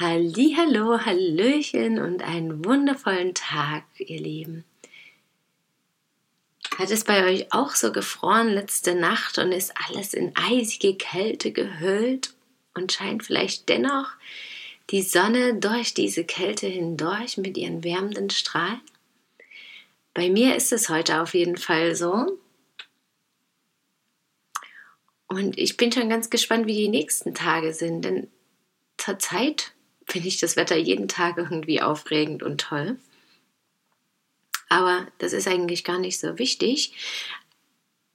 Hallo, Hallöchen und einen wundervollen Tag, ihr Lieben. Hat es bei euch auch so gefroren letzte Nacht und ist alles in eisige Kälte gehüllt und scheint vielleicht dennoch die Sonne durch diese Kälte hindurch mit ihren wärmenden Strahlen? Bei mir ist es heute auf jeden Fall so. Und ich bin schon ganz gespannt, wie die nächsten Tage sind, denn zurzeit finde ich das Wetter jeden Tag irgendwie aufregend und toll. Aber das ist eigentlich gar nicht so wichtig.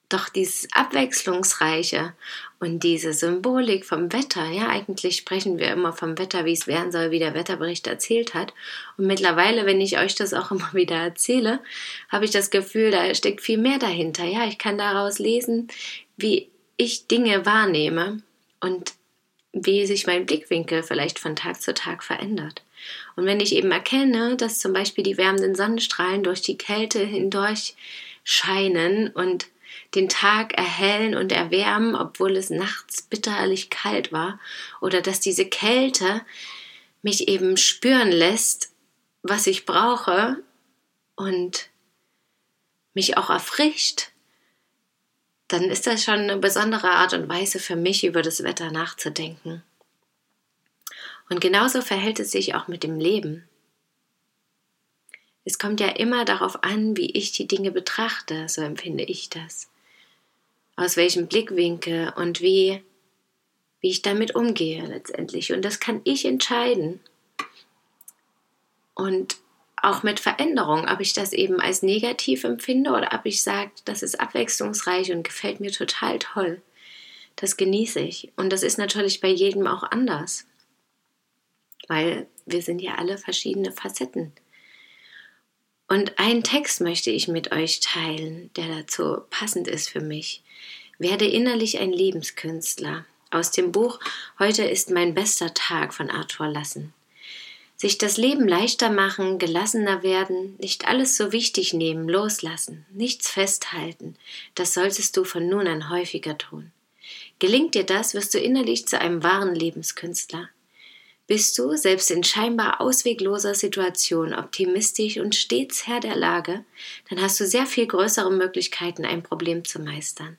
Doch dieses Abwechslungsreiche und diese Symbolik vom Wetter, ja, eigentlich sprechen wir immer vom Wetter, wie es werden soll, wie der Wetterbericht erzählt hat. Und mittlerweile, wenn ich euch das auch immer wieder erzähle, habe ich das Gefühl, da steckt viel mehr dahinter. Ja, ich kann daraus lesen, wie ich Dinge wahrnehme und wie sich mein Blickwinkel vielleicht von Tag zu Tag verändert. Und wenn ich eben erkenne, dass zum Beispiel die wärmenden Sonnenstrahlen durch die Kälte hindurch scheinen und den Tag erhellen und erwärmen, obwohl es nachts bitterlich kalt war, oder dass diese Kälte mich eben spüren lässt, was ich brauche und mich auch erfrischt, dann ist das schon eine besondere Art und Weise für mich, über das Wetter nachzudenken. Und genauso verhält es sich auch mit dem Leben. Es kommt ja immer darauf an, wie ich die Dinge betrachte, so empfinde ich das. Aus welchem Blickwinkel und wie, wie ich damit umgehe letztendlich. Und das kann ich entscheiden. Und auch mit Veränderung, ob ich das eben als negativ empfinde oder ob ich sage, das ist abwechslungsreich und gefällt mir total toll. Das genieße ich. Und das ist natürlich bei jedem auch anders. Weil wir sind ja alle verschiedene Facetten. Und einen Text möchte ich mit euch teilen, der dazu passend ist für mich. Werde innerlich ein Lebenskünstler. Aus dem Buch Heute ist mein bester Tag von Arthur Lassen sich das Leben leichter machen, gelassener werden, nicht alles so wichtig nehmen, loslassen, nichts festhalten, das solltest du von nun an häufiger tun. Gelingt dir das, wirst du innerlich zu einem wahren Lebenskünstler. Bist du, selbst in scheinbar auswegloser Situation, optimistisch und stets Herr der Lage, dann hast du sehr viel größere Möglichkeiten, ein Problem zu meistern.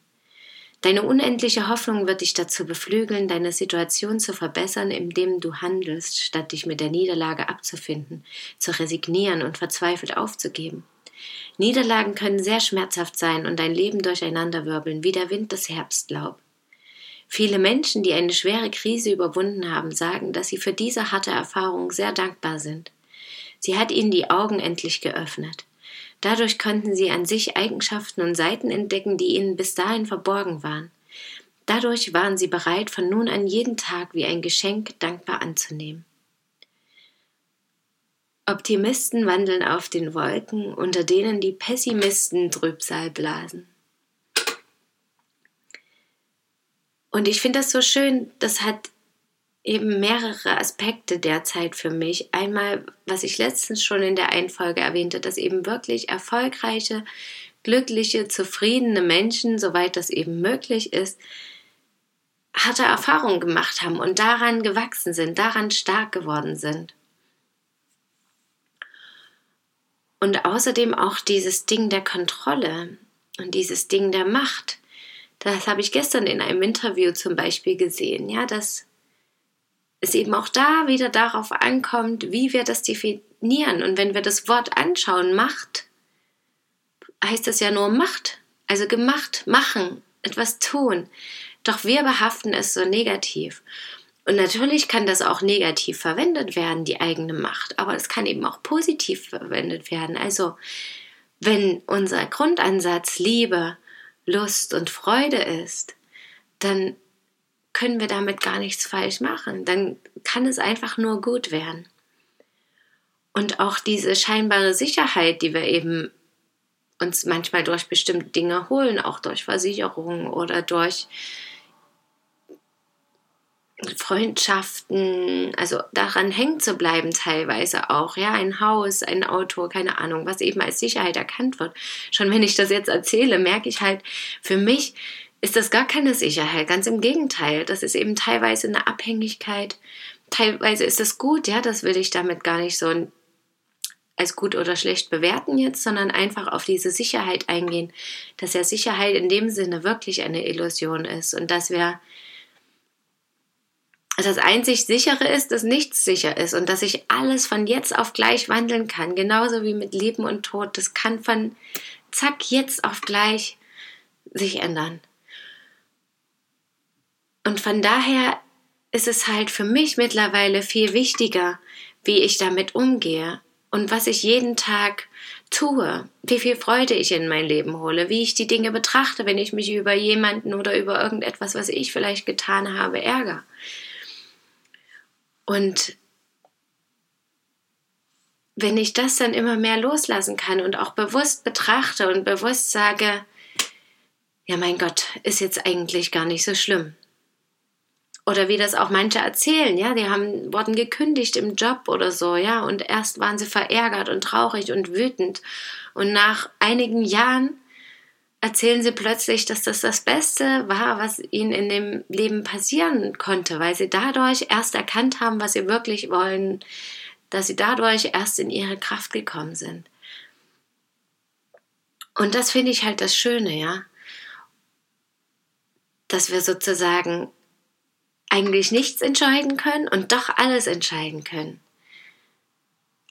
Deine unendliche Hoffnung wird dich dazu beflügeln, deine Situation zu verbessern, indem du handelst, statt dich mit der Niederlage abzufinden, zu resignieren und verzweifelt aufzugeben. Niederlagen können sehr schmerzhaft sein und dein Leben durcheinanderwirbeln, wie der Wind das Herbstlaub. Viele Menschen, die eine schwere Krise überwunden haben, sagen, dass sie für diese harte Erfahrung sehr dankbar sind. Sie hat ihnen die Augen endlich geöffnet. Dadurch konnten sie an sich Eigenschaften und Seiten entdecken, die ihnen bis dahin verborgen waren. Dadurch waren sie bereit, von nun an jeden Tag wie ein Geschenk dankbar anzunehmen. Optimisten wandeln auf den Wolken, unter denen die Pessimisten Trübsal blasen. Und ich finde das so schön, das hat eben mehrere Aspekte derzeit für mich. Einmal, was ich letztens schon in der Einfolge erwähnte, dass eben wirklich erfolgreiche, glückliche, zufriedene Menschen, soweit das eben möglich ist, harte Erfahrungen gemacht haben und daran gewachsen sind, daran stark geworden sind. Und außerdem auch dieses Ding der Kontrolle und dieses Ding der Macht. Das habe ich gestern in einem Interview zum Beispiel gesehen, ja, dass es eben auch da wieder darauf ankommt, wie wir das definieren. Und wenn wir das Wort anschauen, Macht, heißt das ja nur Macht, also gemacht, machen, etwas tun. Doch wir behaften es so negativ. Und natürlich kann das auch negativ verwendet werden, die eigene Macht, aber es kann eben auch positiv verwendet werden. Also wenn unser Grundansatz Liebe, Lust und Freude ist, dann können wir damit gar nichts falsch machen. Dann kann es einfach nur gut werden. Und auch diese scheinbare Sicherheit, die wir eben uns manchmal durch bestimmte Dinge holen, auch durch Versicherungen oder durch Freundschaften, also daran hängen zu bleiben teilweise auch, ja, ein Haus, ein Auto, keine Ahnung, was eben als Sicherheit erkannt wird. Schon wenn ich das jetzt erzähle, merke ich halt, für mich ist das gar keine Sicherheit, ganz im Gegenteil, das ist eben teilweise eine Abhängigkeit, teilweise ist es gut, ja, das will ich damit gar nicht so als gut oder schlecht bewerten jetzt, sondern einfach auf diese Sicherheit eingehen, dass ja Sicherheit in dem Sinne wirklich eine Illusion ist und dass wir das einzig sichere ist, dass nichts sicher ist und dass ich alles von jetzt auf gleich wandeln kann, genauso wie mit Leben und Tod. Das kann von zack jetzt auf gleich sich ändern. Und von daher ist es halt für mich mittlerweile viel wichtiger, wie ich damit umgehe und was ich jeden Tag tue, wie viel Freude ich in mein Leben hole, wie ich die Dinge betrachte, wenn ich mich über jemanden oder über irgendetwas, was ich vielleicht getan habe, ärgere. Und wenn ich das dann immer mehr loslassen kann und auch bewusst betrachte und bewusst sage, ja mein Gott, ist jetzt eigentlich gar nicht so schlimm. Oder wie das auch manche erzählen, ja, die haben wurden gekündigt im Job oder so, ja, und erst waren sie verärgert und traurig und wütend und nach einigen Jahren erzählen sie plötzlich, dass das das Beste war, was ihnen in dem Leben passieren konnte, weil sie dadurch erst erkannt haben, was sie wirklich wollen, dass sie dadurch erst in ihre Kraft gekommen sind. Und das finde ich halt das Schöne, ja, dass wir sozusagen eigentlich nichts entscheiden können und doch alles entscheiden können.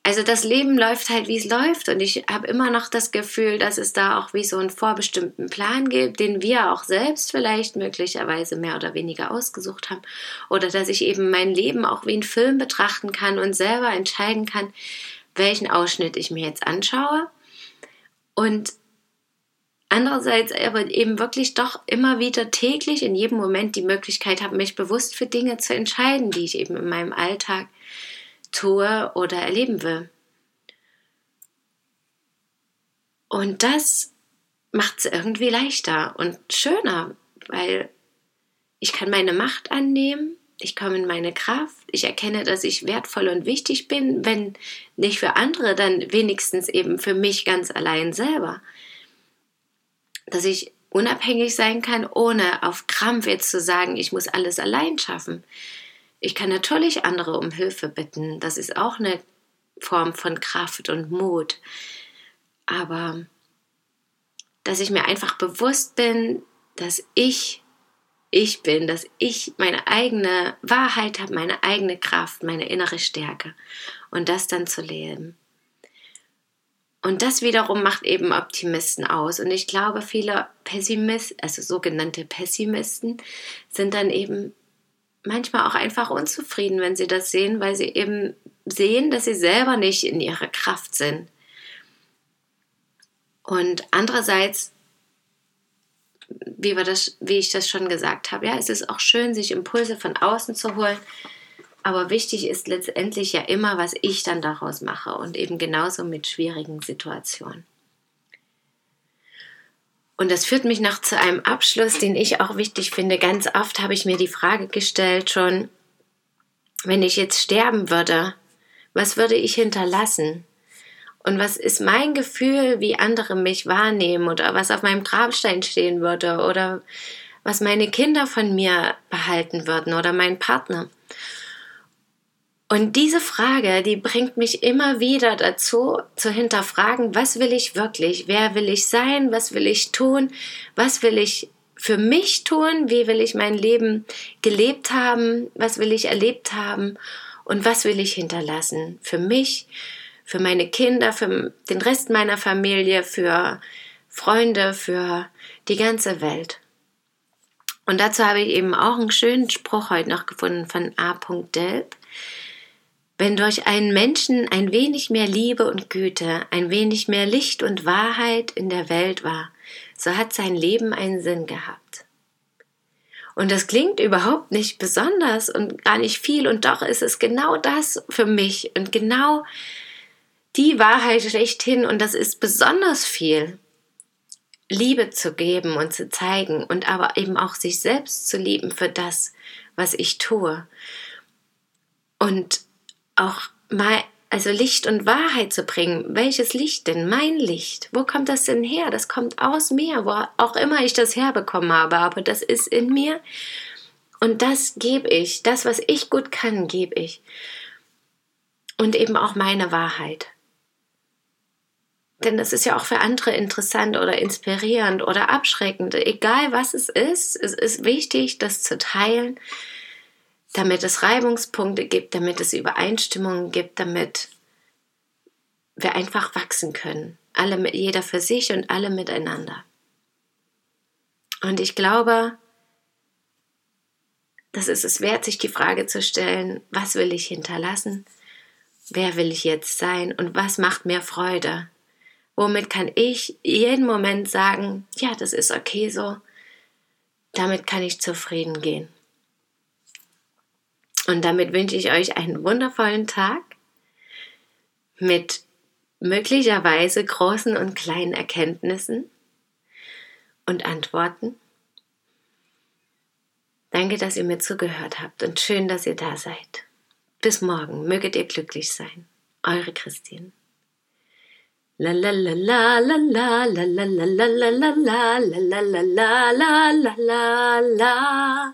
Also das Leben läuft halt, wie es läuft und ich habe immer noch das Gefühl, dass es da auch wie so einen vorbestimmten Plan gibt, den wir auch selbst vielleicht möglicherweise mehr oder weniger ausgesucht haben oder dass ich eben mein Leben auch wie einen Film betrachten kann und selber entscheiden kann, welchen Ausschnitt ich mir jetzt anschaue und andererseits aber eben wirklich doch immer wieder täglich in jedem Moment die Möglichkeit habe, mich bewusst für Dinge zu entscheiden, die ich eben in meinem Alltag tue oder erleben will. Und das macht es irgendwie leichter und schöner, weil ich kann meine Macht annehmen, ich komme in meine Kraft, ich erkenne, dass ich wertvoll und wichtig bin, wenn nicht für andere, dann wenigstens eben für mich ganz allein selber. Dass ich unabhängig sein kann, ohne auf Krampf jetzt zu sagen, ich muss alles allein schaffen. Ich kann natürlich andere um Hilfe bitten. Das ist auch eine Form von Kraft und Mut. Aber dass ich mir einfach bewusst bin, dass ich ich bin, dass ich meine eigene Wahrheit habe, meine eigene Kraft, meine innere Stärke und das dann zu leben. Und das wiederum macht eben Optimisten aus. Und ich glaube, viele Pessimisten, also sogenannte Pessimisten, sind dann eben manchmal auch einfach unzufrieden, wenn sie das sehen, weil sie eben sehen, dass sie selber nicht in ihrer Kraft sind. Und andererseits, wie, wir das, wie ich das schon gesagt habe, ja, es ist auch schön, sich Impulse von außen zu holen. Aber wichtig ist letztendlich ja immer, was ich dann daraus mache und eben genauso mit schwierigen Situationen. Und das führt mich noch zu einem Abschluss, den ich auch wichtig finde. Ganz oft habe ich mir die Frage gestellt schon, wenn ich jetzt sterben würde, was würde ich hinterlassen? Und was ist mein Gefühl, wie andere mich wahrnehmen oder was auf meinem Grabstein stehen würde oder was meine Kinder von mir behalten würden oder mein Partner? Und diese Frage, die bringt mich immer wieder dazu, zu hinterfragen, was will ich wirklich? Wer will ich sein? Was will ich tun? Was will ich für mich tun? Wie will ich mein Leben gelebt haben? Was will ich erlebt haben? Und was will ich hinterlassen? Für mich, für meine Kinder, für den Rest meiner Familie, für Freunde, für die ganze Welt. Und dazu habe ich eben auch einen schönen Spruch heute noch gefunden von A. Delp. Wenn durch einen Menschen ein wenig mehr Liebe und Güte, ein wenig mehr Licht und Wahrheit in der Welt war, so hat sein Leben einen Sinn gehabt. Und das klingt überhaupt nicht besonders und gar nicht viel. Und doch ist es genau das für mich und genau die Wahrheit schlechthin. Und das ist besonders viel. Liebe zu geben und zu zeigen und aber eben auch sich selbst zu lieben für das, was ich tue. Und auch mal also Licht und Wahrheit zu bringen. Welches Licht denn? Mein Licht. Wo kommt das denn her? Das kommt aus mir, wo auch immer ich das herbekommen habe, aber das ist in mir. Und das gebe ich. Das, was ich gut kann, gebe ich. Und eben auch meine Wahrheit. Denn das ist ja auch für andere interessant oder inspirierend oder abschreckend. Egal was es ist, es ist wichtig, das zu teilen, damit es Reibungspunkte gibt, damit es Übereinstimmungen gibt, damit wir einfach wachsen können. Alle, jeder für sich und alle miteinander. Und ich glaube, das ist es wert, sich die Frage zu stellen, was will ich hinterlassen? Wer will ich jetzt sein? Und was macht mir Freude? Womit kann ich jeden Moment sagen, ja, das ist okay so. Damit kann ich zufrieden gehen. Und damit wünsche ich euch einen wundervollen Tag mit möglicherweise großen und kleinen Erkenntnissen und Antworten. Danke, dass ihr mir zugehört habt und schön, dass ihr da seid. Bis morgen, möget ihr glücklich sein. Eure Christine. La la la la la la la la la la la la la la la la la la la la